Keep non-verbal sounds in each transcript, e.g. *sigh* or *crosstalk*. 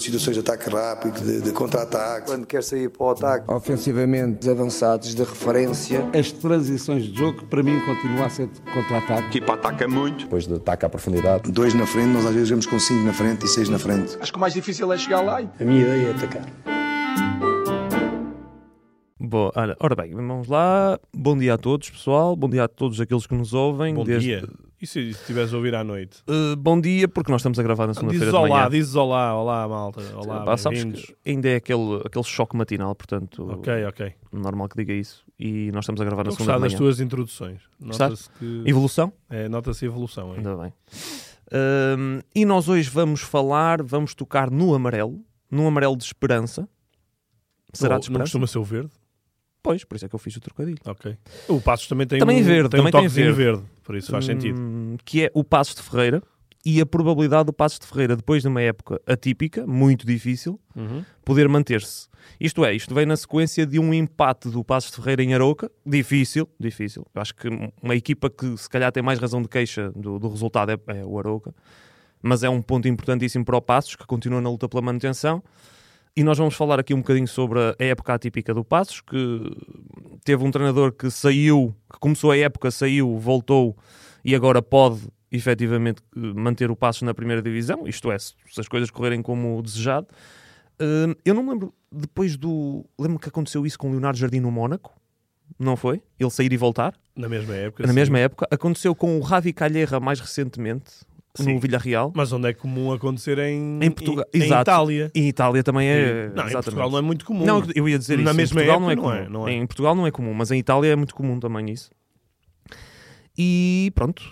situações de ataque rápido, de, de contra-ataque. Quando quer sair para o ataque, ofensivamente avançados de referência. As transições de jogo, para mim, continuam a ser de contra-ataque. A equipa ataca muito. Depois de ataque à profundidade. Dois na frente, nós às vezes jogamos com cinco na frente e seis na frente. Acho que o mais difícil é chegar lá. A minha ideia é atacar. Bom, olha, ora bem, vamos lá. Bom dia a todos, pessoal. Bom dia a todos aqueles que nos ouvem. Bom desde... dia. E se estiveres a ouvir à noite? Uh, bom dia, porque nós estamos a gravar na segunda-feira de manhã. olá, dizes olá, olá, malta. Olá, Pá, sabes que ainda é aquele, aquele choque matinal, portanto... Ok, ok. Normal que diga isso. E nós estamos a gravar na Estou segunda das manhã. tuas introduções. Nota-se que... Evolução? É, nota-se evolução. É. Ainda bem. Uh, e nós hoje vamos falar, vamos tocar no amarelo, no amarelo de esperança. Será de esperança? Não costuma ser o verde? Pois, por isso é que eu fiz o trocadilho. Ok. O Passos também tem também um, verde, tem também um toquezinho tem verde. verde. por isso faz hum, sentido. Que é o Passos de Ferreira e a probabilidade do Passos de Ferreira, depois de uma época atípica, muito difícil, uhum. poder manter-se. Isto é, isto vem na sequência de um empate do Passos de Ferreira em Aroca, difícil, difícil. Eu acho que uma equipa que se calhar tem mais razão de queixa do, do resultado é, é o Aroca, mas é um ponto importantíssimo para o Passos, que continua na luta pela manutenção. E nós vamos falar aqui um bocadinho sobre a época atípica do Passos, que teve um treinador que saiu, que começou a época, saiu, voltou e agora pode efetivamente manter o Passos na primeira divisão, isto é, se as coisas correrem como desejado. Eu não me lembro, depois do... Lembro que aconteceu isso com o Leonardo Jardim no Mónaco, não foi? Ele sair e voltar. Na mesma época. Na sim. mesma época. Aconteceu com o Ravi Calheira mais recentemente, Sim. no Villarreal. Mas onde é comum acontecer em, Em Portugal, em. Itália. Em Itália também é. Não, em exatamente. Portugal não é muito comum. Não, eu ia dizer Na isso. mesma em Portugal época não é não comum. é, não é. Em Portugal não é comum, mas em Itália é muito comum também isso. E pronto,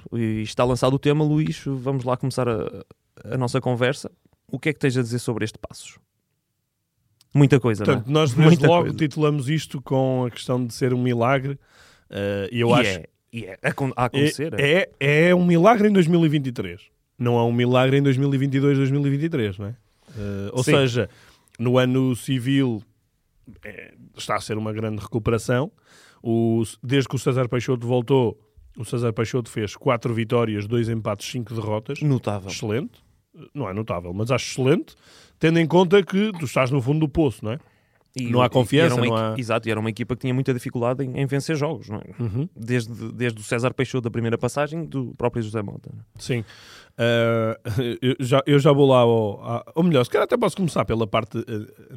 está lançado o tema, Luís. Vamos lá começar a, a nossa conversa. O que é que tens a dizer sobre este Passos? Muita coisa, Portanto, não é? nós *laughs* desde Muita logo coisa. titulamos isto com a questão de ser um milagre. Uh, e eu E acho é, e é a a acontecer. é, é, é um milagre em 2023. Não é um milagre em 2022, 2023, não é? Uh, ou Sim. seja, no ano civil é, está a ser uma grande recuperação. O, desde que o César Peixoto voltou, o César Peixoto fez quatro vitórias, dois empates, cinco derrotas. Notável. Excelente. Não é notável, mas acho excelente, tendo em conta que tu estás no fundo do poço, não é? E não há confiança, não há- Exato, e era uma equipa que tinha muita dificuldade em, em vencer jogos, não é? Uhum. Desde, desde o César Peixoto da primeira passagem do próprio José Mota. não é? Sim. Uh, *laughs* eu, já, eu já vou lá ao, ao- Ou melhor, se calhar até posso começar pela parte uh,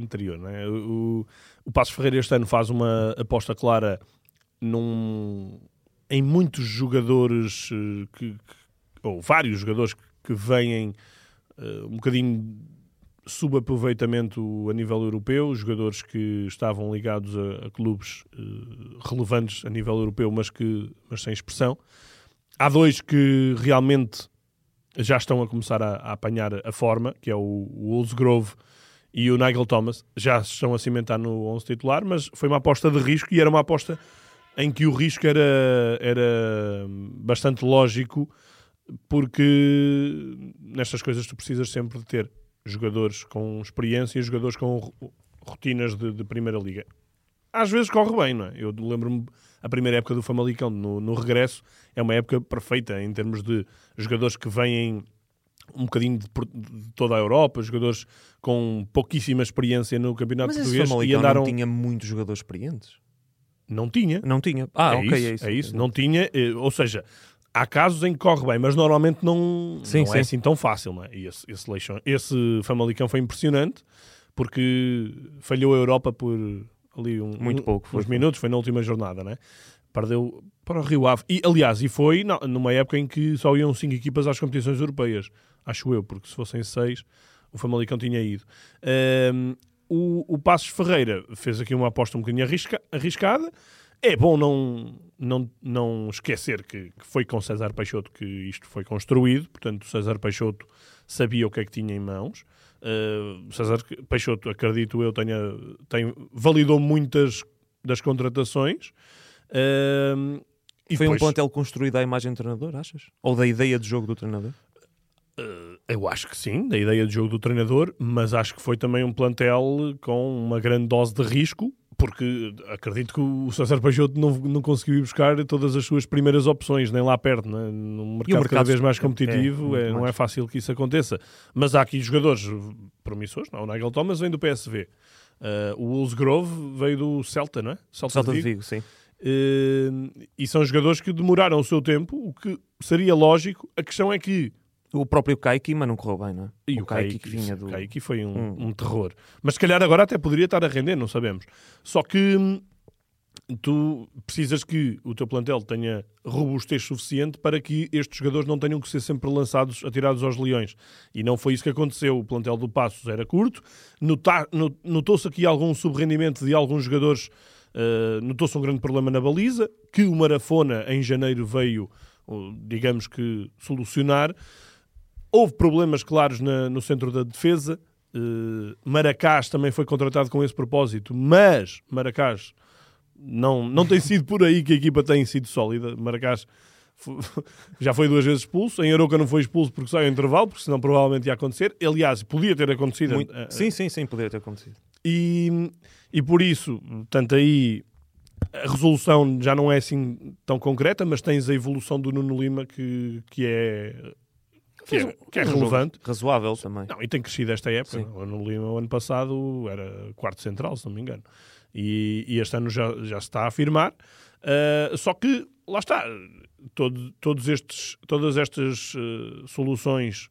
anterior. Né? O, o Passos Ferreira este ano faz uma aposta clara num, em muitos jogadores uh, que, que- ou vários jogadores que, que vêm uh, um bocadinho subaproveitamento a nível europeu, jogadores que estavam ligados a, a clubes uh, relevantes a nível europeu, mas, que, mas sem expressão. Há dois que realmente já estão a começar a, a apanhar a forma, que é o, o e o Nigel Thomas. Já se estão a cimentar no 11 titular, mas foi uma aposta de risco e era uma aposta em que o risco era, era bastante lógico, porque nestas coisas tu precisas sempre de ter jogadores com experiência e jogadores com ro- rotinas de, de primeira liga. Às vezes corre bem, não é? Eu lembro-me a primeira época do Famalicão no, no regresso é uma época perfeita em termos de jogadores que vêm um bocadinho de, de toda a Europa, jogadores com pouquíssima experiência no campeonato Mas português e andaram não tinha muitos jogadores experientes? não tinha. Não tinha. Ah, é ok, isso, é isso. é isso. Não tinha, eh, ou seja, há casos em que corre bem, mas normalmente não, Sim, não sim. é assim tão fácil. Não é? E esse, esse, Leixão- esse Famalicão foi impressionante porque falhou a Europa por ali um, Muito um- pouco, foi, uns minutos, foi na última jornada, né? Perdeu para o Rio Ave. E, aliás, e foi não, numa época em que só iam cinco equipas às competições europeias, acho eu, porque se fossem seis, o Famalicão tinha ido. Ahm, o, o Passos Ferreira fez aqui uma aposta um bocadinho arrisca- arriscada É bom não, não, não esquecer que, que foi com César Peixoto que isto foi construído, portanto, César Peixoto sabia o que é que tinha em mãos. Uh, César Peixoto, acredito eu, tenha, tem, validou muitas das contratações. Uh, foi depois... um plantel construído à imagem do treinador, achas? Ou da ideia de jogo do treinador? Uh, eu acho que sim, da ideia de jogo do treinador, mas acho que foi também um plantel com uma grande dose de risco, porque acredito que o César Peixoto não, não conseguiu buscar todas as suas primeiras opções, nem lá perto, né? num mercado, mercado, cada vez mais competitivo, é, é, não é fácil que isso aconteça. Mas há aqui jogadores promissores, não? o Nigel Thomas vem do PSV, uh, o Wolves Grove veio do Celta, não é? Celta, Celta de Vigo, sim. Uh, e são jogadores que demoraram o seu tempo, o que seria lógico. A questão é que o próprio Kaiki, mas não correu bem, não é? E o, o Kaiki, que vinha do. Kaiki foi um, hum. um, terror. Mas se calhar agora até poderia estar a render, não sabemos. Só que hum, tu precisas que o teu plantel tenha robustez suficiente para que estes jogadores não tenham que ser sempre lançados, atirados aos leões. E não foi isso que aconteceu. O plantel do Passos era curto. Notou-se aqui algum subrendimento de alguns jogadores. Uh, Notou-se um grande problema na baliza, que o Marafona em janeiro veio, digamos que, solucionar. Houve problemas claros na, no centro da defesa. Uh, Maracás também foi contratado com esse propósito, mas Maracás não, não tem sido por aí que a equipa tem sido sólida. Maracás *laughs* já foi duas vezes expulso. Em Aroca não foi expulso porque saiu em intervalo, porque senão provavelmente ia acontecer. Aliás, podia ter acontecido. Muito... Eh, sim, sim, sim, podia ter acontecido. E, e por isso, tanto aí a resolução já não é assim tão concreta, mas tens a evolução do Nuno Lima que, que é que é, que é relevante. Razoável também. Não, e tem crescido esta época. O ano Lima, o ano passado, era quarto central, se não me engano. E, e este ano já, já se está a afirmar. Uh, só que, lá está, todo, todos estes, todas estas uh, soluções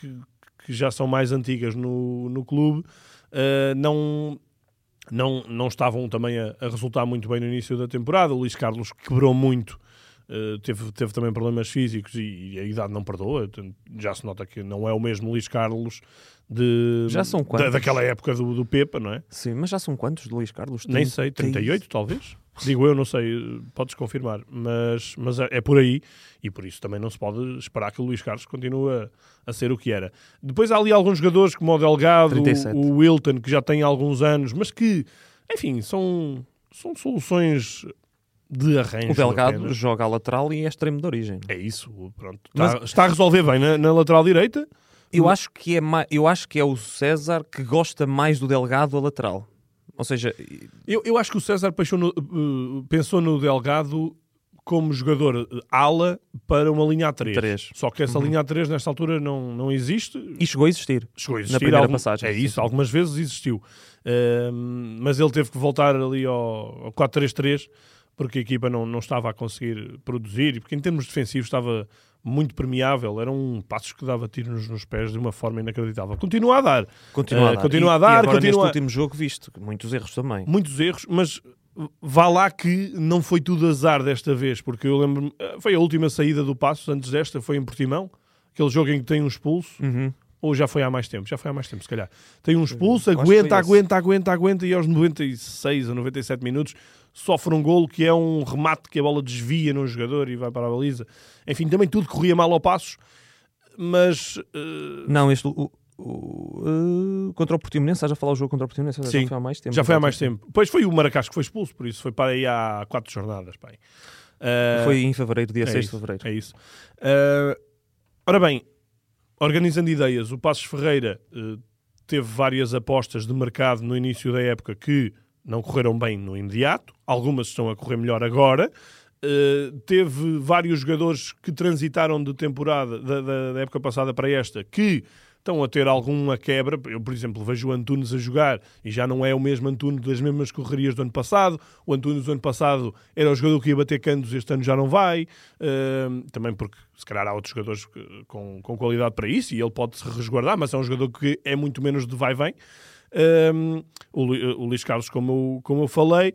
que, que, já são mais antigas no, no clube uh, não, não, não estavam também a, a, resultar muito bem no início da temporada. O Luís Carlos quebrou muito Uh, teve, teve também problemas físicos e, e, a idade não perdoa. Já se nota que não é o mesmo Luís Carlos de, já são quantos? Da, daquela época do, do Pepa, não é? Sim, mas já são quantos de Luís Carlos? Nem sei, 38 talvez? Digo eu, não sei, podes confirmar, mas, mas é, é, por aí e por isso também não se pode esperar que o Luís Carlos continue a, ser o que era. Depois há ali alguns jogadores como o Delgado, o, o Wilton, que já tem alguns anos, mas que, enfim, são, são soluções de arranjo. O Delgado apenas. joga a lateral e é extremo de origem. É isso, pronto. Está, Mas, está a resolver bem na, na, lateral direita. Eu acho, que é eu acho que é o César que gosta mais do Delgado a lateral. Ou seja... Eu, eu acho que o César pensou no, uh, pensou no Delgado como jogador uh, ala para uma linha A3. 3. Só que essa uhum. linha A3 nesta altura não, não existe. E chegou a existir. Chegou a existir. Na primeira algum, passagem. É isso, algumas vezes existiu. Uh, mas ele teve que voltar ali ao, ao 4-3-3 porque a equipa não, não estava a conseguir produzir, e porque em termos defensivos estava muito permeável, era um passo que dava tiros nos pés de uma forma inacreditável. Continua a dar. Continua a eh, dar. Uh, continua a dar. E agora continua... neste último jogo visto, muitos erros também. Muitos erros, mas vá lá que não foi tudo azar desta vez, porque eu lembro eh, foi a última saída do passo antes desta, foi em Portimão, aquele jogo em que tem um expulso. Uhum. Ou já foi há mais tempo? Já foi há mais tempo, se calhar. Tem um expulso, aguenta, aguenta, aguenta, aguenta, e aos 96 ou 97 minutos sofre um golo que é um remate que a bola desvia num jogador e vai para a baliza. Enfim, também tudo corria mal ao passos, mas... Uh... Não, este... O, o, uh, contra o Portimonense, já falar o jogo contra o Portimonense, Sim, já foi há mais tempo. Já foi há mais tempo. Pois foi o Maracás que foi expulso, por isso foi para aí há quatro jornadas. Pai. Uh, foi em fevereiro, dia é 6 de fevereiro. É isso. Ora bem, organizando ideias, o Passos Ferreira teve várias apostas de mercado no início da época que não correram bem no imediato, algumas estão a correr melhor agora. Uh, teve vários jogadores que transitaram de temporada da, da, da, época passada para esta que estão a ter alguma quebra. Eu, por exemplo, vejo o Antunes a jogar e já não é o mesmo Antunes das mesmas correrias do ano passado. O Antunes do ano passado era o jogador que ia bater cantos, este ano já não vai. Uh, também porque se calhar há outros jogadores com, com qualidade para isso e ele pode se resguardar, mas é um jogador que é muito menos de vai-vem. Um, o, o Luís Carlos, como eu, como eu falei.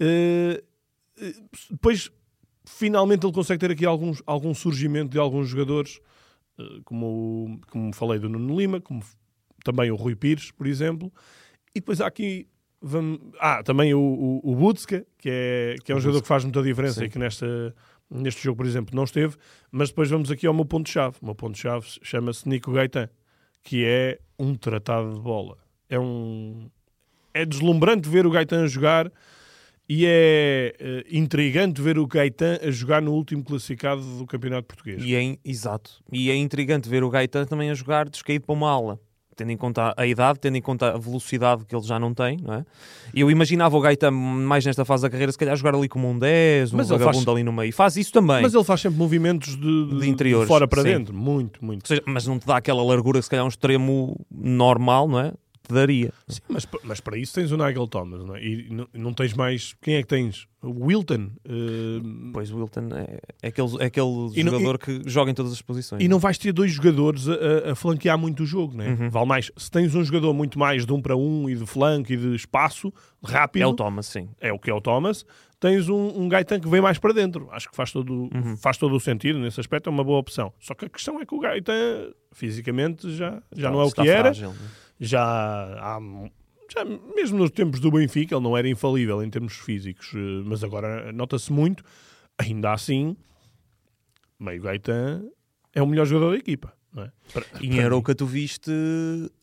Uh, depois, finalmente, ele consegue ter aqui alguns, algum surgimento de alguns jogadores, uh, como, como falei do Nuno Lima, como também o Rui Pires, por exemplo. E depois há aqui Vamos... Ah, também o, o, o Butska, que é, que é um jogador que faz muita diferença Sim. e que nesta, neste jogo, por exemplo, não esteve. Mas depois vamos aqui ao meu ponto-chave. O meu ponto-chave chama-se Nico Gaetan, que é um tratado de bola. É um... É deslumbrante ver o Gaetan jogar e é eh, intrigante ver o Gaetan a jogar no último classificado do Campeonato Português. E é, exato. E é intrigante ver o Gaetan também a jogar descaído para uma ala. Tendo em conta a idade, tendo em conta a velocidade que ele já não tem, não é? Eu imaginava o Gaetan mais nesta fase da carreira, se calhar jogar ali como um 10, um Mas vagabundo faz- ali no meio. Faz isso também. Mas ele faz sempre movimentos de, de, De interiores, fora para sim. dentro. Muito, muito. Seja, mas não te dá aquela largura que se calhar um extremo normal, não é? Te daria. Sim, mas, mas para isso tens o Nigel Thomas, não é? E não, não tens mais. Quem é que tens? O Wilton. eh, Pois o Wilton é, é aquele, é aquele E não- jogador que joga em todas as posições. e não vais ter dois jogadores a, a- flanquear muito o jogo, não é? Uhum. Vale mais. Se tens um jogador muito mais de um para um e de flanco e de espaço rápido, É o Thomas, sim. é o que é o Thomas. Tens um, um Gaetan que vem mais para dentro. Acho que faz todo, Uhum. faz todo o sentido nesse aspecto. É uma boa opção. Só que a questão é que o Gaetan fisicamente já, já não é o que era. frágil, não é? Já há já, mesmo nos tempos do Benfica ele não era infalível em termos físicos eh, mas agora nota-se muito ainda assim meio Gaetan é o melhor jogador da equipa é? Para- E em. Arouca tu viste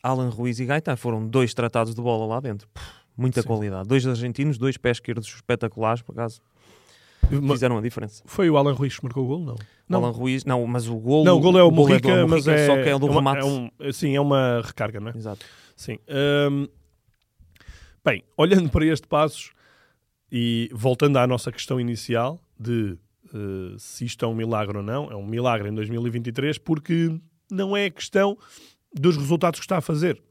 Alan Ruiz e Gaetan. Foram dois tratados de bola lá dentro. Puf, muita Sim. qualidade. Dois argentinos, dois pés esquerdos espetaculares, por acaso. Fizeram a diferença. foi o Alan Ruiz que marcou o gol? não Não. Alan Ruiz, não, mas o gol, não, o gol é o gol Morrica, do mas é, só que é o do é uma, remate. é um, sim, é uma recarga, não é? Exato. Sim. Hum, bem, olhando para este passos e voltando à nossa questão inicial de eh, se isto é um milagre ou não, é um milagre em 2023 porque não é questão dos resultados que está a fazer.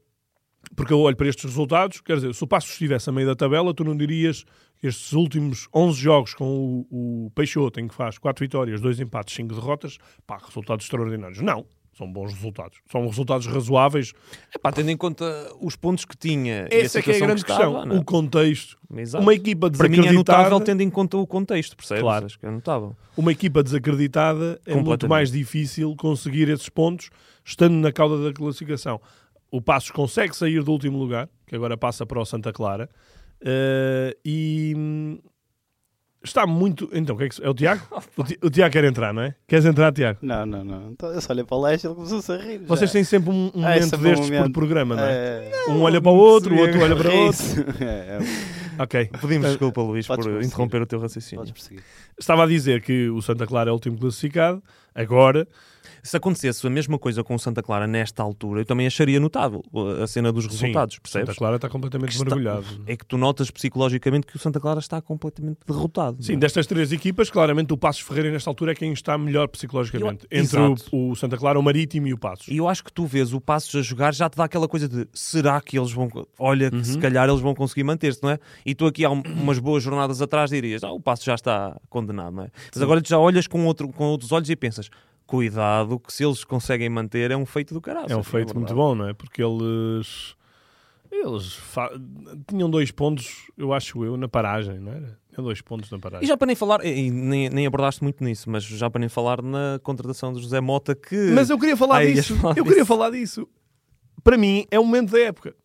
Porque eu olho para estes resultados, quer dizer, se o Passos estivesse a meio da tabela, tu não dirias que estes últimos 11 jogos com o, o Peixoto, em que faz 4 vitórias, 2 empates, 5 derrotas, pá, resultados extraordinários. Não, são bons resultados. São resultados razoáveis Epá, tendo em conta os pontos que tinha essa é que é a grande estava, questão. não é? O contexto. Exato. Uma equipa Para mim é desacreditada, notável tendo em conta o contexto, percebes? Claro. Acho que é notável. uma equipa desacreditada é muito mais difícil conseguir esses pontos estando na cauda da classificação. O Passos consegue sair do último lugar, que agora passa para o Santa Clara, eh, e hum, está muito. Então, o que é, que... é o Tiago? *laughs* O, Ti- o Tiago quer entrar, não é? Queres entrar, Tiago? Não, não, não. Então, eu só olhei para o leste e ele começou-se a rir. já. Vocês têm sempre um, um Ah, momento é bom destes por momento. programa, não é? É, Um olha para o outro, o outro olha para o outro. *laughs* É, é, Ok. Pedimos desculpa, Luís, por Podes prosseguir. interromper o teu raciocínio. Estava a dizer que o Santa Clara é o último classificado, agora. Se acontecesse a mesma coisa com o Santa Clara nesta altura, eu também acharia notável uh, a cena dos resultados, Sim, percebes? Santa Clara está completamente Que está- mergulhado. É que tu notas psicologicamente que o Santa Clara está completamente derrotado. Sim, é? destas três equipas, claramente o Passos Ferreira nesta altura é quem está melhor psicologicamente. Eu- Entre o, o Santa Clara, o Marítimo e o Passos. E eu acho que tu vês o Passos a jogar, já te dá aquela coisa de será que eles vão. Olha, que Uhum. se calhar eles vão conseguir manter-se, não é? E tu aqui há um- umas boas jornadas atrás dirias, ah, o Passos já está condenado, não é? Mas agora tu já olhas com, outro, com outros olhos e pensas, cuidado, que se eles conseguem manter é um feito do caralho. É um feito muito bom, não é? Porque eles. Eles fa- tinham dois pontos, eu acho eu, na paragem, não era? Tinham dois pontos na paragem. E já para nem falar, e nem, nem abordaste muito nisso, mas já para nem falar na contratação de José Mota que. Mas eu queria falar ias disso. *laughs* falar eu disso. queria falar disso. Para mim, é o momento da época.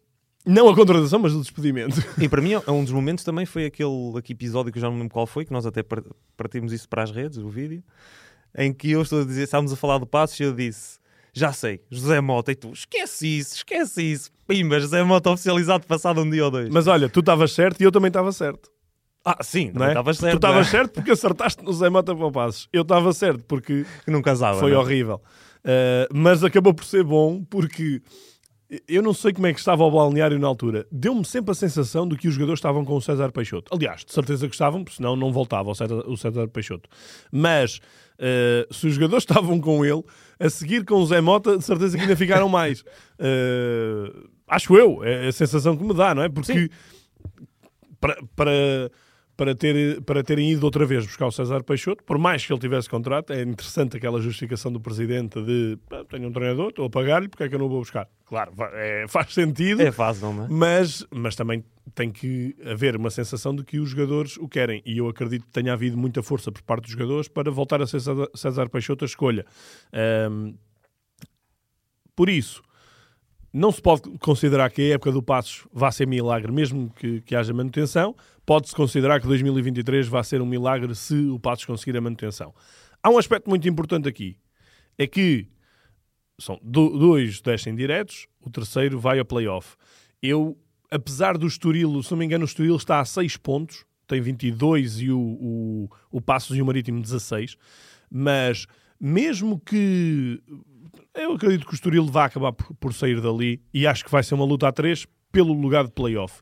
Não a contratação, mas o despedimento. E para mim, é um dos momentos também foi aquele aqui episódio que eu já não lembro qual foi, que nós até par- partimos isso para as redes, o vídeo, em que eu estou a dizer, estávamos a falar do Passos e eu disse, já sei, José Mota, e tu, esquece isso, esquece isso, pimba, José Mota oficializado passado um dia ou dois. Mas olha, tu estavas certo e eu também estava certo. ah, sim, Não não é? certo, tu estavas é? certo porque acertaste no Zé Mota para o Passos. Eu estava certo porque *laughs* que não casava. Foi não é? horrível. Uh, mas acabou por ser bom porque eu não sei como é que estava o balneário na altura. Deu-me sempre a sensação de que os jogadores estavam com o César Peixoto. Aliás, de certeza que estavam, porque senão não voltava o César, o César Peixoto. Mas uh, se os jogadores *laughs* estavam com ele, a seguir com o Zé Mota, de certeza que ainda ficaram mais. Uh, *laughs* acho eu, é a sensação que me dá, não é? Porque para, para, para, ter, para terem ido outra vez buscar o César Peixoto, por mais que ele tivesse contrato, é interessante aquela justificação do presidente de "Pá, tenho um treinador, estou a pagar-lhe, porque é que eu não vou buscar? Claro, é, faz sentido, É fácil, não é? mas, mas também tem que haver uma sensação de que os jogadores o querem. E eu acredito que tenha havido muita força por parte dos jogadores para voltar a ser César, Peixoto a escolha. Ahm, por isso, não se pode considerar que a época do Passos vá ser milagre, mesmo que, que haja manutenção. Pode-se considerar que 2023 vai ser um milagre se o Passos conseguir a manutenção. Há um aspecto muito importante aqui. É que são do- dois descem diretos, o terceiro vai ao play-off. Eu, apesar do Estoril, se não me engano, o Estoril está a 6 pontos, tem 22 e o, o, o Passos e o Marítimo 16, mas mesmo que eu acredito que o Estoril vai acabar por, por sair dali e acho que vai ser uma luta a 3 pelo lugar de play-off.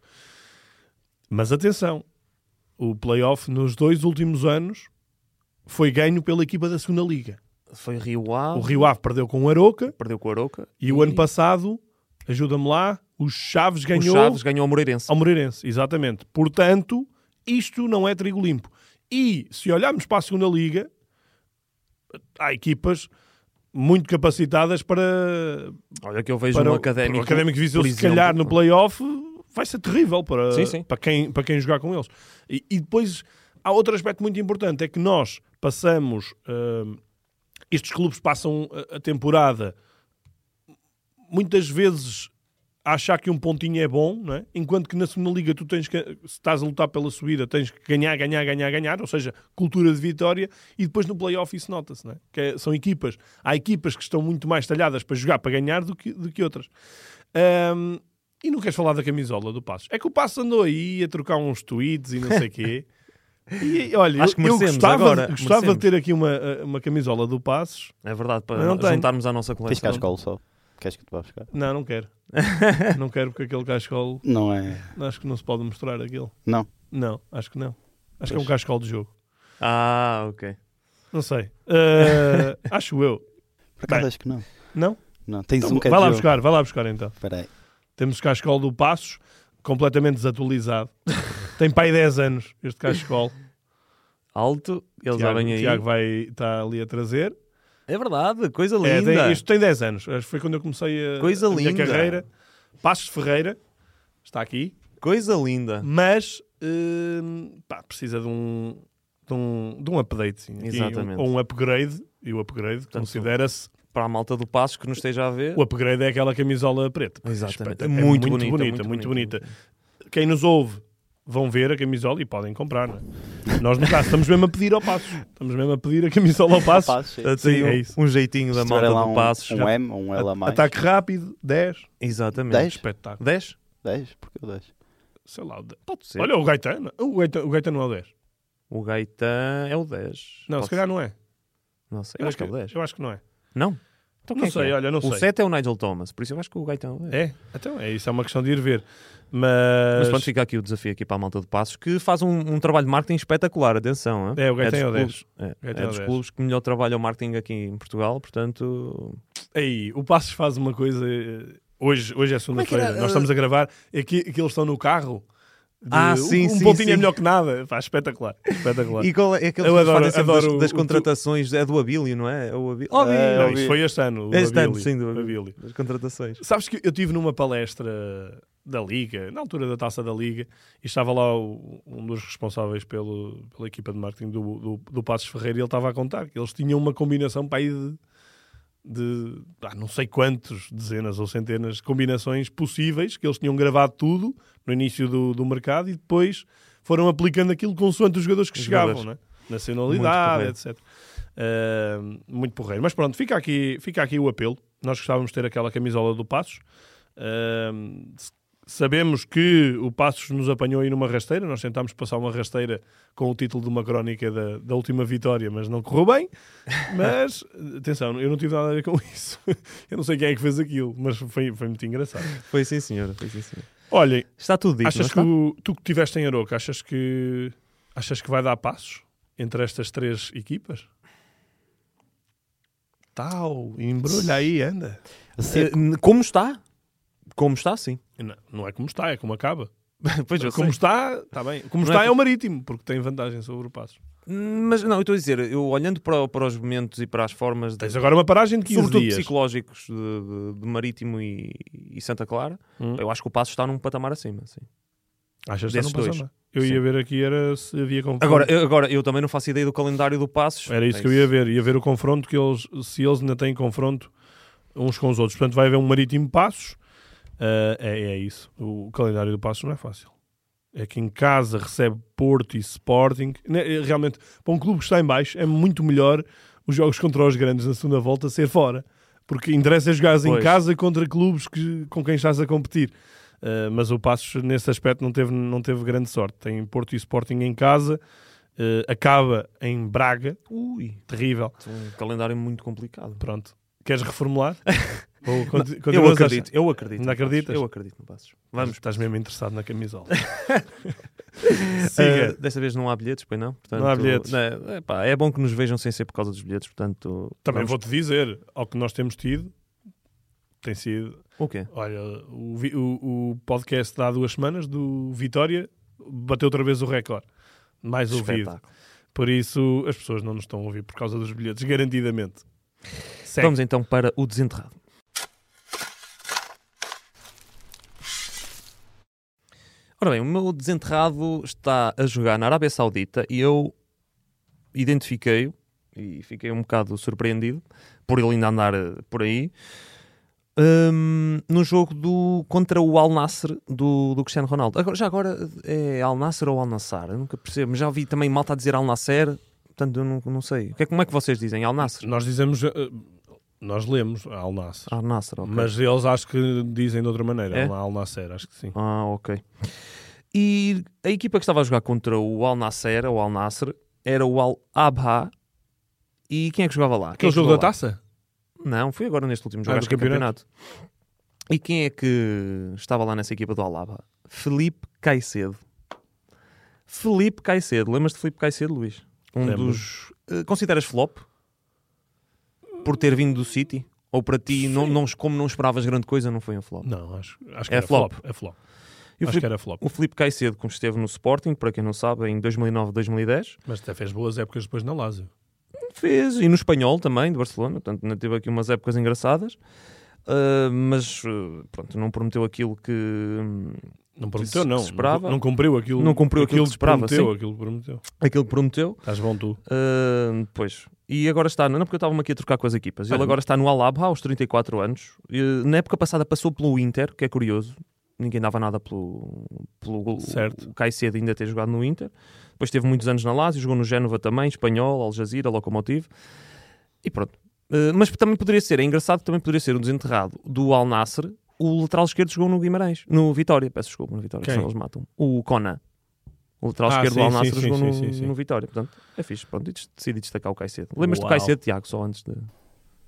Mas atenção, o play-off nos dois últimos anos foi ganho pela equipa da segunda Liga. Foi Rio Ave, O Rio Ave perdeu com o Aroca perdeu com o Aroca. e o ano passado, ajuda-me lá, o Chaves o ganhou Chaves ganhou ao Moreirense. ao Moreirense, exatamente. Portanto, isto não é trigo limpo. E se olharmos para a segunda liga, há equipas muito capacitadas para, Olha que eu vejo para um o- académico. o académico Viseu, se calhar no playoff vai ser terrível para, Sim, sim. Para, quem, para quem jogar com eles. E, e depois há outro aspecto muito importante: é que nós passamos, hum, estes clubes passam a, a temporada muitas vezes achar que um pontinho é bom, não é? enquanto que na segunda liga tu tens que, se estás a lutar pela subida, tens que ganhar, ganhar, ganhar, ganhar, ou seja, cultura de vitória, e depois no playoff isso nota-se, não é? Que é- são equipas, há equipas que estão muito mais talhadas para jogar, para ganhar do que, do que outras. Ahm, e não queres falar da camisola do Passos? É que o Passos andou aí a trocar uns tweets e não sei o quê. *laughs* E olha, Acho que eu, gostava, agora, gostava de ter aqui uma, uma camisola do Passos. É verdade, para juntarmos à nossa Tens coleção. cascolo só. Queres que te vá buscar? Não, não quero. *laughs* não quero porque aquele cascolo, Não é. acho que não se pode mostrar aquele. Não. Não, acho que não. Acho que é um Pois. cascolo de jogo. Ah, ok. Não sei. Eh, *laughs* acho eu. Por acaso acho que não. Não? Não. Tens Então, um é vai de lá jogo. buscar, vai lá buscar então. Espera aí. Temos cascolo do Passos, completamente desatualizado. Tem pai 10 anos este cascolo. Alto, eles já Tiago, vêm aí. Tiago vai estar ali a trazer. É verdade, coisa É, linda. tem- isto tem 10 anos. Foi quando eu comecei a, Coisa a minha linda. carreira. Passos Ferreira está aqui, Coisa linda. mas hum, pá, precisa de um, de um, de um update. Sim. Exatamente. ou um upgrade. E o upgrade considera-se. Para a malta do Passo que nos esteja a ver. O upgrade é aquela camisola preta. Exatamente. É É muito, muito bonita, bonita, muito bonita. Quem nos ouve vão ver a camisola e podem comprar. Não é? Nós, no caso, estamos mesmo a pedir ao passo. Estamos mesmo a pedir a camisola ao passo. Passo, sim. Portanto, Sim, aí um, é isso. um jeitinho da malta lá do um, Passos. um M ou um L a mais. Ataque rápido, 10. Exatamente. 10? Espetáculo. 10? 10? Porque eu 10. Sei lá. o de- Pode ser. Olha o Gaetano. O Gaetano, o Gaetano não é o 10. O Gaetan é o 10. Não, Pode se calhar ser. não é. Não sei. Eu acho que é o 10. Eu acho que não é. Não? Então Não é sei, é? olha, não o sei. 7 é o Nigel Thomas, por isso eu acho que o Gaetan é o 10. É? Então é isso, é uma questão de ir ver. Mas, Mas pronto, fica aqui o desafio aqui para a malta de Passos, que faz um, um trabalho de marketing espetacular, atenção. hein? É, o dos é o 10. clubes- É, Gaetan é é o dos 10. clubes que melhor trabalha o marketing aqui em Portugal, portanto... aí, o Passos faz uma coisa. eh, Hoje, hoje é é segunda-feira, nós estamos a gravar. É que, que eles estão no carro. Ah, sim, um, sim, Um pontinho é sim. melhor que nada. Pá, espetacular. espetacular. E qual é, é aquele que adoro- fazem sempre adoro das, o- das o- contratações, é do Abílio, não é? É o Abílio. É, Não, eu isso vi. foi este ano. Este ano, Abili. sim, do Abílio. Das contratações. Sabes que eu tive numa palestra da Liga, na altura da taça da Liga, e estava lá o- um dos responsáveis pelo, pela equipa de marketing do, do, do Passos Ferreira e ele estava a contar que eles tinham uma combinação para aí de, de ah, não sei quantos, dezenas ou centenas de combinações possíveis, que eles tinham gravado tudo no início do, do mercado e depois foram aplicando aquilo consoante os jogadores que Os chegavam, jogadores. né? nacionalidade, porreiro. etc. Ah, muito porreiro. Mas pronto, fica aqui, fica aqui o apelo. Nós gostávamos de ter aquela camisola do Passos. S- sabemos que o Passos nos apanhou aí numa rasteira. Nós tentámos passar uma rasteira com o título de uma crónica da, da última vitória, mas não correu bem. *laughs* Mas, atenção, eu não tive nada a ver com isso. *laughs* eu não sei quem é que fez aquilo, mas foi, foi muito engraçado. Foi sim, senhora. Foi sim, senhora. Olhem, Está tudo dito, achas que está? o- tu que estiveste em Aroca, achas que, achas que vai dar passos entre estas três equipas? Tal, embrulha aí, anda. Eh, Como está? Como está, sim. Não, não é como está, é como acaba. *laughs* pois eu como sei. está, está bem. Como Não está é é, o Marítimo, porque tem vantagem sobre o Passos. Mas não, eu estou a dizer, eu olhando para, para os momentos e para as formas, de, Tens agora uma paragem de 15 sobretudo dias. psicológicos de, de- de Marítimo e, e Santa Clara, Hum. eu acho que o Passo está num patamar acima. Sim. Achas que está no dois. passando? Eu Sim. ia ver aqui era se havia confronto. Agora, eu, agora, eu também não faço ideia do calendário do Passos. Era isso É que eu ia ver. Ia ver o confronto, que eles, se eles ainda têm confronto uns com os outros. Portanto, vai haver um Marítimo Passos Uh, é, é isso. O calendário do Passos não é fácil. É que em casa recebe Porto e Sporting. Né, é, Realmente, para um clube que está em baixo, é muito melhor os jogos contra os grandes na segunda volta ser fora. Porque interessa jogares em casa contra clubes que, com quem estás a competir. Uh, mas o Passos, nesse aspecto, não teve, não teve grande sorte. Tem Porto e Sporting em casa. uh, acaba em Braga. Ui, Terrível. um calendário muito complicado. Pronto. Queres reformular? *laughs* Ou conti- Eu continuas a acredito, eu acredito. No Passos. acreditas? Eu acredito no Passos. Vamos. Estás mesmo interessado na camisola. *laughs* Siga. desta vez não há bilhetes, pois não? Portanto, Não há bilhetes. né, é, pá, é bom que nos vejam sem ser por causa dos bilhetes, portanto... Também vamos- vou-te dizer, ao que nós temos tido, tem sido. O quê? Olha, o, vi- o- o podcast de há duas semanas do Vitória bateu outra vez o recorde. Mais ouvido. Espetáculo. Por isso, as pessoas não nos estão a ouvir por causa dos bilhetes, garantidamente. Segue. Vamos então para o desenterrado. Ora bem, o meu desenterrado está a jogar na Arábia Saudita e eu identifiquei-o e fiquei um bocado surpreendido por ele ainda andar eh, por aí hum, no jogo do, contra o Al Nasser do, do Cristiano Ronaldo. Agora, já agora é Al Nasser ou Al Nassar? Eu nunca percebo, já ouvi também malta a dizer Al Nasser, portanto eu não, não sei. O que é- como é que vocês dizem? Al Nasser? Nós dizemos, eh, nós lemos Al Nasser, Al Nasser, ok. mas eles acho que dizem de outra maneira. É? Al Nasser, acho que sim. Ah, ok. E a equipa que estava a jogar contra o Al Nasser, ou Al Nasser, era o Al Abha. E quem é que jogava lá? Aquele é jogo da lá? taça? Não, foi agora neste último jogo, Ah, acho do é campeonato. E quem é que estava lá nessa equipa do Al Abha? Felipe Caicedo. Felipe Caicedo. Lembras de Felipe Caicedo, Luís? Um Lembro. dos... eh, consideras flop? Por ter vindo do City? Ou para ti, não, não, como não esperavas grande coisa, não foi um flop? Não, acho, acho que É era flop. flop. É flop. E acho Filipe- que era flop. O Felipe Caicedo, como esteve no Sporting, para quem não sabe, em 2009-2010, Mas até fez boas épocas depois na Lazio. fez, e no Espanhol também, de Barcelona, portanto, teve aqui umas épocas engraçadas, Ah, mas uh, pronto, não prometeu aquilo que Não Que prometeu, não. que esperava. Não, cumpriu aquilo, Não cumpriu aquilo que se esperava, prometeu, sim. aquilo que prometeu. aquilo que prometeu. Estás bom tu. Ah, pois. E agora está, não é porque eu estava aqui a trocar com as equipas, ele agora está no Alaba aos 34 anos. E, na época passada passou pelo Inter, que é curioso, ninguém dava nada pelo, pelo Certo. o Caicedo ainda ter jogado no Inter. Depois teve muitos anos na Lazio, jogou no Génova também, Espanhol, Al Jazeera, Locomotive. E pronto. Uh, mas também poderia ser, é engraçado que também poderia ser um desenterrado do Al Nasser. O lateral esquerdo jogou no Guimarães, no Vitória, peço desculpa, no Vitória, senão eles matam. O Conan. O lateral Ah, esquerdo sim, do Al sim, jogou sim, no, sim, sim. no Vitória. Portanto, é fixe. Pronto, e decidi destacar o Caicedo. Lembras-te do. Caicedo, Tiago, só antes de.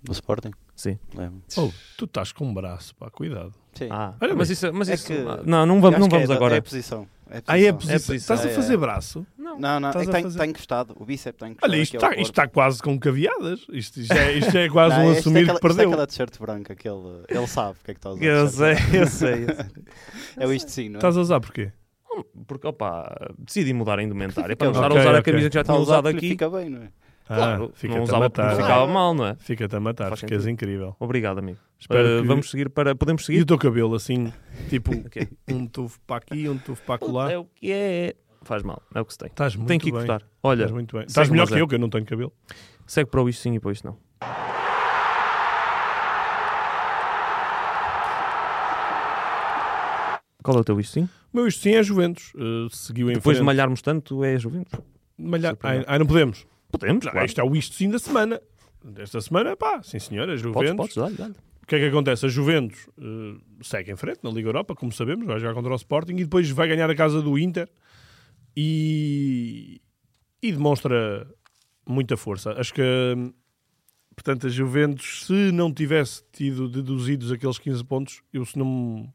Do Sporting? Sim. Lembro. Oh, tu estás com um braço, pá, cuidado. Sim. Ah, Olha mas isso. Mas É isso que- não, não vamos, não é vamos da- agora. É a posição. É a Ah, é a posição. posição. posição. Estás a É, fazer é. braço? Não, não, é Estás que está fazer- está encostado. O bíceps está encostado. Olha, isto está, isto está quase com caviadas. Isto já, é- *laughs* isto já é quase Não, um isto é assumir aquela- que Isto é perdeu. aquela t-shirt branca que ele, ele sabe o que é que está a usar. Eu sei, eu sei. eu sei. *laughs* É o isto sim, não é? Estás a usar porquê? Porque, opa, decidi mudar a indumentária. Para não estar a usar a camisa que já a tinha usado aqui. Fica bem, não é? Claro, ah, não fica-te a usava porque matar. ficava mal, não é? Fica-te a matar, Faz ficas sentido. incrível. Obrigado, amigo. Espero Uh, que- Vamos seguir para. Podemos E seguir? o teu cabelo, assim, tipo, *laughs* um tufo para aqui, um tufo para acolá. É o que é. Faz mal, é o que se tem. Estás muito tem que ir bem. cortar. Olha, Estás muito bem. Estás melhor que eu, que eu não tenho cabelo. segue para o isto sim e para o isto não. Qual é o teu isto sim? O meu isto sim é Juventus. Uh, seguiu em Depois de frente. malharmos tanto, é Juventus. Malhar. Ai, ai, não podemos. Podemos, Já, claro. Isto é o isto sim da semana. Desta semana, pá, sim senhora, Podes, Juventus. podes, dá-lhe, dá-lhe. O que é que acontece? A Juventus eh, segue em frente na Liga Europa, como sabemos, vai jogar contra o Sporting e depois vai ganhar a casa do Inter e, e demonstra muita força. Acho que, portanto, a Juventus, se não tivesse tido deduzidos aqueles 15 pontos, eu se não.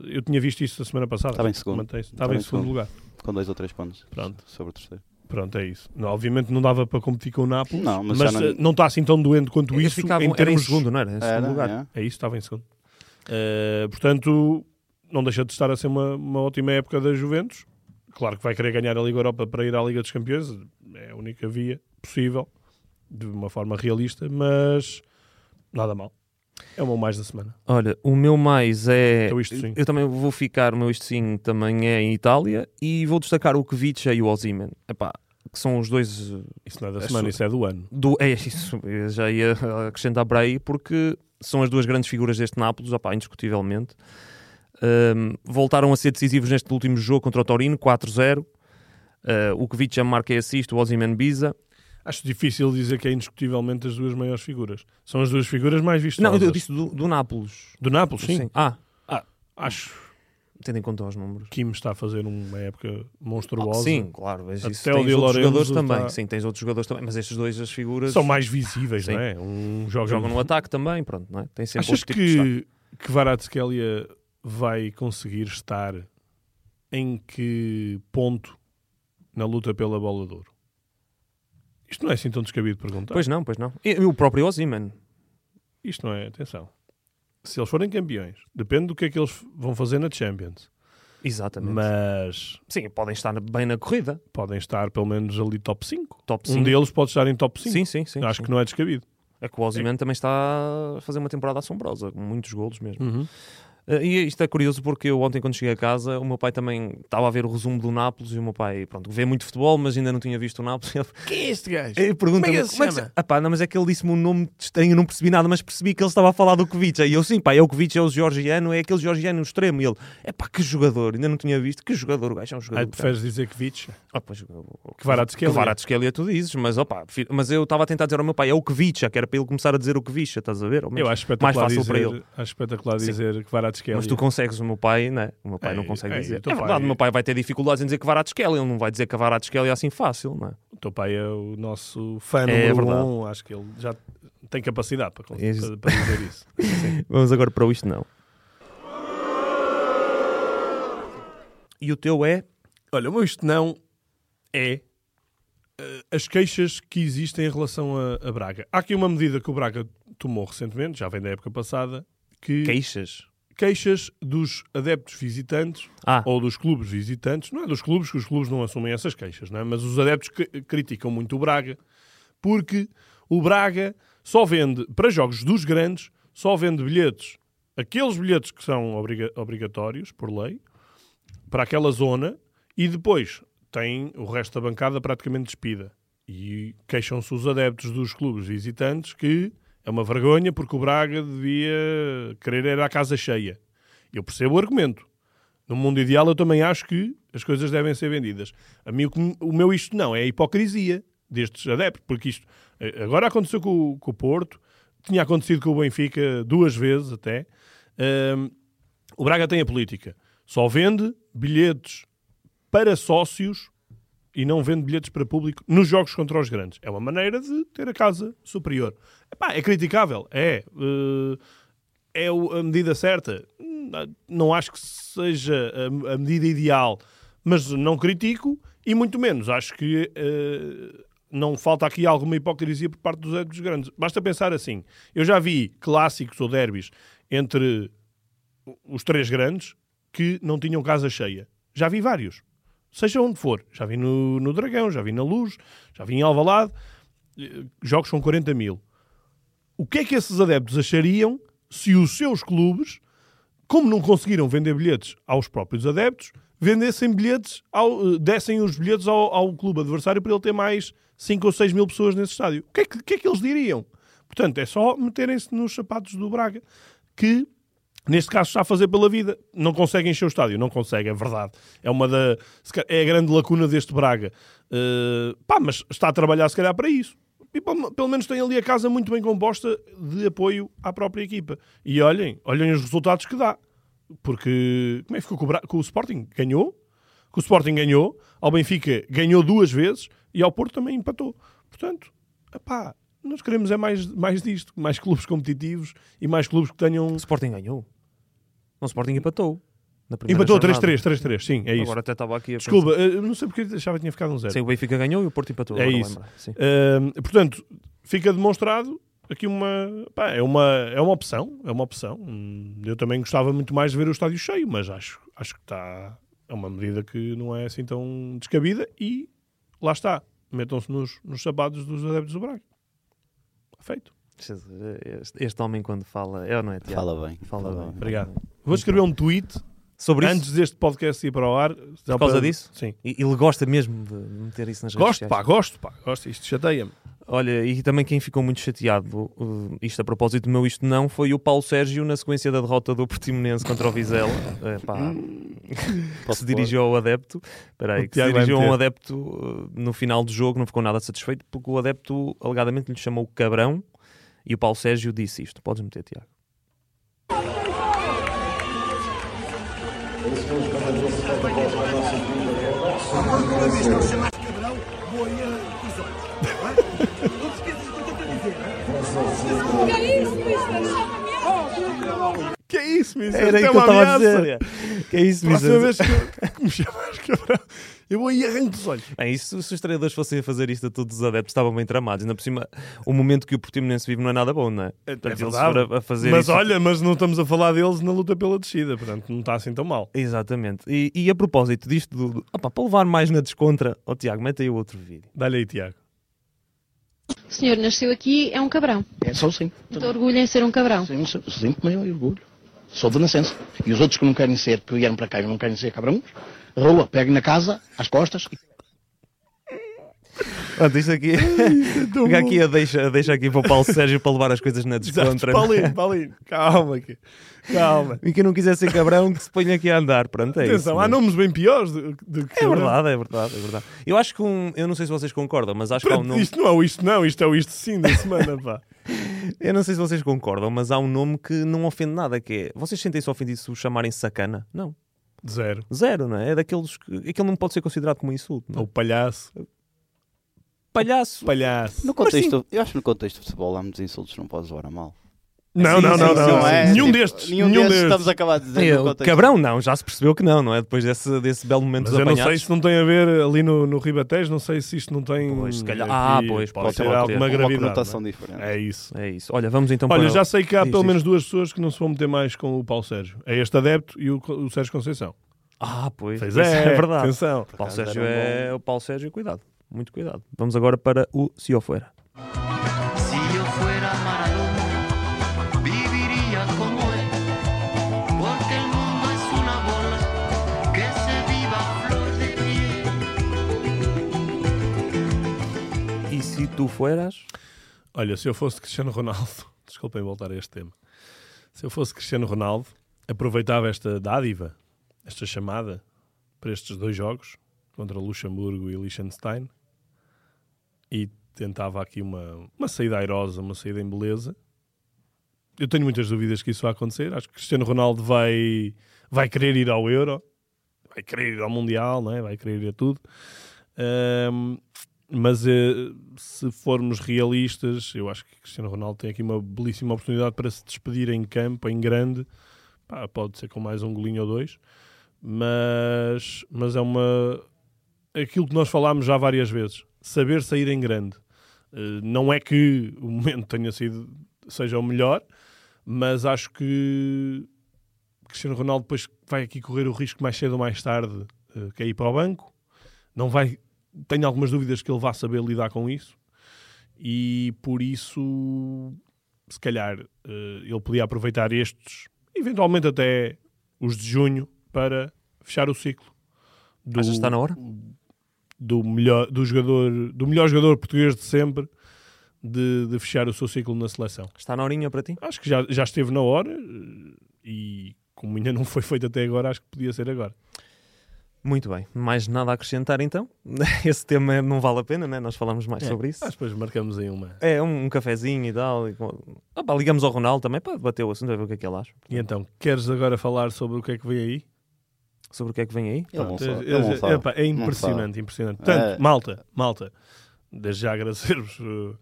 Eu tinha visto isso a semana passada. Estava em segundo. Mantém-se. Estava em segundo lugar. Com dois ou três pontos Pronto. sobre o terceiro. Pronto, é isso. Não, obviamente não dava para competir com o Nápoles, Não, mas mas, não- eh, não está assim tão doente quanto Eles isso. ficavam, em era em termos... segundo, não era? Em segundo Era, lugar. é. É isso, estava em segundo. Eh, portanto, não deixa de estar a ser uma, uma ótima época da Juventus. Claro que vai querer ganhar a Liga Europa para ir à Liga dos Campeões, é a única via possível, de uma forma realista, mas nada mal. É o meu mais da semana. Olha, o meu mais é. Então isto sim. Eu também vou ficar, o meu isto sim também é em Itália e vou destacar o Kvicha e o Ozyman. Epá, que são os dois. uh, Isso não é da É semana, isso é do ano. Do, é isso, eu já ia *laughs* acrescentar para aí porque são as duas grandes figuras deste Nápoles, opá, indiscutivelmente. Um, voltaram a ser decisivos neste último jogo contra o Torino, 4-0. Uh, o Kvic marca assist, o Ozyman Biza. Acho difícil dizer que é indiscutivelmente as duas maiores figuras. São as duas figuras mais vistas. Não, eu disse do, do Nápoles. Do Nápoles, sim. Ah, Acho tendo em conta os números. Kim está a fazer uma época Ah, monstruosa. sim, claro. Mas Até isso o tens outros jogadores também. está- Sim, tens outros jogadores também. Mas estes dois, as figuras, São mais visíveis, Sim. não é? Um joga jogam no ataque também. Pronto, não é? Tem sempre Achas tipo que, que Kvaratskhelia vai conseguir estar em que ponto na luta pela bola de ouro? Isto não é assim tão descabido de perguntar. Pois não, pois não. E, o próprio Ozyman. Isto não é, atenção. Se eles forem campeões, depende do que é que eles vão fazer na Champions. Exatamente. Mas Sim, podem estar bem na corrida. podem estar pelo menos ali top 5. Top Um 5. deles pode estar em top 5. Sim, sim, sim. Acho sim. que não é descabido. É que o Ozyman também está a fazer uma temporada assombrosa, com muitos golos mesmo. Uhum. Uh, e isto é curioso porque eu ontem, quando cheguei a casa, o meu pai também estava a ver o resumo do Nápoles e o meu pai, pronto, vê muito futebol, mas ainda não tinha visto o Nápoles. *laughs* Ele, Quem é este gajo? ele pergunta-me Como é que ele se "Como é que chama?" Ah pá, não, mas é que ele disse-me um nome estranho, eu não percebi nada, mas percebi que ele estava a falar do Kovic. E eu, sim, pá, é o Kovic, é o georgiano, é aquele georgiano extremo. E ele, é pá, que jogador, ainda não tinha visto, que jogador, o gajo é um jogador. Ah, preferes dizer que Vitch? Ah, pois, Kvaratskhelia. Kvaratskhelia tu dizes, mas opa, fi- mas eu estava a tentar dizer ao meu pai, é o Kvicha, que era para ele começar a dizer o Kvicha, estás a ver? Menos Eu acho espetacular mais fácil dizer, para ele. Acho espetacular Sim. dizer que. Mas tu consegues, o meu pai, né? O meu pai Ei, não consegue ei, dizer. o teu É verdade, pai- o meu pai vai ter dificuldades em dizer Kvaratskhelia, ele não vai dizer Kvaratskhelia assim fácil, não é? O teu pai é o nosso fã É número verdade. um. Acho que ele já tem capacidade para, para dizer isso. *laughs* Vamos agora para o isto não. E o teu é? Olha, o meu isto não é eh, as queixas que existem em relação a, a Braga. Há aqui uma medida que o Braga tomou recentemente, já vem da época passada, que Queixas. Queixas dos adeptos visitantes Ah, ou dos clubes visitantes, não é dos clubes, que os clubes não assumem essas queixas, não é? mas os adeptos criticam muito o Braga, porque o Braga só vende, para jogos dos grandes, só vende bilhetes, aqueles bilhetes que são obriga- obrigatórios, por lei, para aquela zona, e depois tem o resto da bancada praticamente despida. E queixam-se os adeptos dos clubes visitantes que é uma vergonha porque o Braga devia querer era a casa cheia. Eu percebo o argumento. No mundo ideal, eu também acho que as coisas devem ser vendidas. A mim, o, meu isto não, é a hipocrisia destes adeptos, porque isto eh, agora aconteceu com, o- com o Porto, tinha acontecido com o Benfica duas vezes até. Ahm, o Braga tem a política, só vende bilhetes para sócios e não vende bilhetes para público nos jogos contra os grandes. É uma maneira de ter a casa superior. Epá, é criticável, é. eh, é a medida certa? Não acho que seja a, medida ideal, mas não critico e muito menos. Acho que eh, não falta aqui alguma hipocrisia por parte dos adeptos grandes. Basta pensar assim: eu já vi clássicos ou derbys entre os três grandes que não tinham casa cheia. Já vi vários. Seja onde for. Já vi no, no Dragão, já vi na Luz, já vi em Alvalade. eh, Jogos com 40 mil. O que é que esses adeptos achariam se os seus clubes, como não conseguiram vender bilhetes aos próprios adeptos, vendessem bilhetes, ao, eh, dessem os bilhetes ao, ao clube adversário para ele ter mais 5 ou 6 mil pessoas nesse estádio? O que é que, que, é que eles diriam? Portanto, é só meterem-se nos sapatos do Braga, que neste caso está a fazer pela vida. Não consegue encher o estádio, não consegue, é verdade. É uma da é a grande lacuna deste Braga. Eh, pá, mas está a trabalhar se calhar para isso. E pelo menos tem ali a casa muito bem composta de apoio à própria equipa. E olhem, olhem os resultados que dá. Porque como é que ficou com o, com o Sporting? Ganhou. Com o Sporting ganhou. Ao Benfica ganhou duas vezes. E ao Porto também empatou. Portanto, epá, nós queremos é mais, mais disto. Mais clubes competitivos e mais clubes que tenham... o Sporting ganhou. O Sporting empatou. Na primeira Empatou jornada. 3-3, 3-3, sim, é isso. Agora até estava aqui a Desculpa, eh, não sei porque achava que tinha ficado um zero. Sim, o Benfica ganhou e o Porto empatou. É isso. Ahm, portanto, fica demonstrado aqui uma, pá, é uma é uma opção, é uma opção. Hum, Eu também gostava muito mais de ver o estádio cheio, mas acho acho que está é uma medida que não é assim tão descabida e lá está, metam-se nos, nos sapatos dos adeptos do Braga. Feito. Este, este homem quando fala, é ou não é, Tiago? Fala bem. Fala bem. Obrigado. Vou escrever um tweet Sobre antes isso, deste podcast ir para o ar. por causa disso? Sim. E- Ele gosta mesmo de meter isso nas redes Gosto, sociais. pá, gosto, pá, gosto. Isto chateia-me. Olha, e também quem ficou muito chateado, uh, isto a propósito do meu isto não, foi o Paulo Sérgio na sequência da derrota do Portimonense contra o Vizela. *laughs* É, pá, *laughs* que se dirigiu ao adepto. Espera aí, O que se dirigiu a um adepto uh, no final do jogo, não ficou nada satisfeito, porque o adepto alegadamente lhe chamou cabrão e o Paulo Sérgio disse isto. Podes meter, Tiago. Que é isso, Miss? Era é que eu estava a dizer. Que é isso, Próxima Miss? vez que, que me *laughs* chamas cabrão, eu vou e arranco os olhos. Bem, isso, se os treinadores fossem a fazer isto a todos os adeptos, estavam bem tramados. Ainda por cima, o momento que o Portimonense vive não é nada bom, não é? Portanto, eles verdade. a fazer Mas isso- olha, mas não estamos a falar deles na luta pela descida, portanto não está assim tão mal. Exatamente. E, e a propósito disto, do, do- opa, para levar mais na descontra, ó Tiago, mete aí o outro vídeo. Dá-lhe aí, Tiago. O senhor nasceu aqui, é um cabrão. É só sim. Muito orgulho em ser um cabrão. Sim, sim, sim, orgulho. Sou de nascença. E os outros que não querem ser, que vieram para cá e não querem ser cabrões, rua, peguem na casa, às costas, Pronto, isto aqui, *laughs* fica aqui a deixa, deixa aqui para o Paulo Sérgio para levar as coisas na Exato, descontra. Paulinho, Paulinho, calma aqui. Calma. E quem não quiser ser cabrão, que se ponha aqui a andar. Pronto, é Atenção, isso. há mesmo. nomes bem piores do, do que É verdade, é verdade, é verdade. Eu acho que um, eu não sei se vocês concordam, mas acho que há um Pronto, nome. Isto não é o isto não, isto é o isto sim da semana, pá. *laughs* Eu não sei se vocês concordam, mas há um nome que não ofende nada, que é. Vocês sentem-se ofendidos se o chamarem sacana? Não. Zero. Zero, não é? É daqueles que. Aquele não pode ser considerado como um insulto. Não é? Ou palhaço. palhaço. Palhaço. No contexto, eu acho que no contexto de futebol há muitos insultos que não podes levar a mal. Não, Sim, não, sim, não, sim, não. é, Nenhum tipo, destes. Nenhum, Nenhum destes destes. estamos a acabar de dizer. É, contexto. cabrão não, já se percebeu que não, não é? Depois desse, desse belo momento Mas dos eu não sei se não tem a ver ali no, no Ribatejo, não sei se isto não tem. Pois, se calhar- aqui- ah, pois, pode uma- alguma uma gravidade. conotação não é? diferente. É isso. É isso. Olha, vamos então Olha, para... já sei que há Diz, pelo menos duas pessoas que não se vão meter mais com o Paulo Sérgio. É este adepto e o, o Sérgio Conceição. Ah, pois. Pois é, é verdade. Atenção. O Paulo Sérgio é... O Paulo Sérgio, cuidado. Muito cuidado. Vamos agora para o Se tu fueras... Olha, se eu fosse Cristiano Ronaldo, *laughs* desculpem voltar a este tema. Se eu fosse Cristiano Ronaldo, aproveitava esta dádiva, esta chamada, para estes dois jogos, contra Luxemburgo e Liechtenstein, e tentava aqui uma, uma saída airosa, uma saída em beleza. Eu tenho muitas dúvidas que isso vai acontecer. Acho que Cristiano Ronaldo vai, vai querer ir ao Euro, vai querer ir ao Mundial, não é? vai querer ir a tudo. Ahm, mas eh, se formos realistas, eu acho que Cristiano Ronaldo tem aqui uma belíssima oportunidade para se despedir em campo, em grande. Pá, pode ser com mais um golinho ou dois, mas, mas é uma. Aquilo que nós falámos já várias vezes: saber sair em grande. Eh, não é que o momento tenha sido seja o melhor, mas acho que Cristiano Ronaldo depois vai aqui correr o risco mais cedo ou mais tarde eh, que é para o banco. Não vai tenho algumas dúvidas que ele vá saber lidar com isso e por isso se calhar eh, ele podia aproveitar estes eventualmente até os de junho para fechar o ciclo do, Achas está na hora? do melhor do jogador do melhor jogador português de sempre de, de fechar o seu ciclo na seleção Está na horinha para ti? acho que já, já esteve na hora eh, e como ainda não foi feito até agora acho que podia ser agora Muito bem. Mais nada a acrescentar então? *laughs* Esse tema não vale a pena, né? Nós falamos mais É, sobre isso. mas depois marcamos aí uma É, um, um cafezinho e tal. E... Ah, pá, ligamos ao Ronaldo também para debater o assunto, a ver o que é que ele acha. e então queres agora falar sobre o que é que vem aí Sobre o que é que vem aí. Pronto, sabe. é- é- sabe. é impressionante, impressionante. Portanto, É. malta, malta, desde já agradecer-vos uh,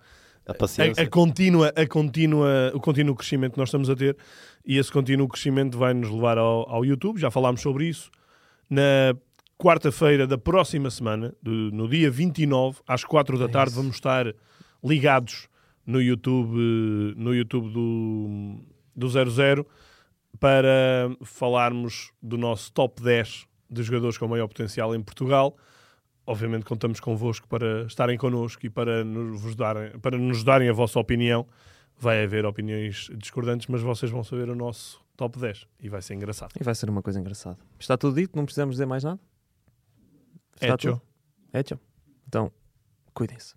A a, paciência. a contínua, a contínua, o contínuo crescimento que nós estamos a ter e esse contínuo crescimento vai nos levar ao, ao YouTube, já falámos sobre isso. Na quarta-feira da próxima semana, do- no dia 29, às 4 da É tarde, isso. vamos estar ligados no YouTube, no YouTube do, do 00 para falarmos do nosso top 10 de jogadores com maior potencial em Portugal. Obviamente contamos convosco para estarem connosco e para nos, darem, para nos darem a vossa opinião. Vai haver opiniões discordantes, mas vocês vão saber o nosso top 10 e vai ser engraçado. E vai ser uma coisa engraçada. Está tudo dito, não precisamos dizer mais nada? Está Hecho. tudo? Hecho. Então, cuidem-se.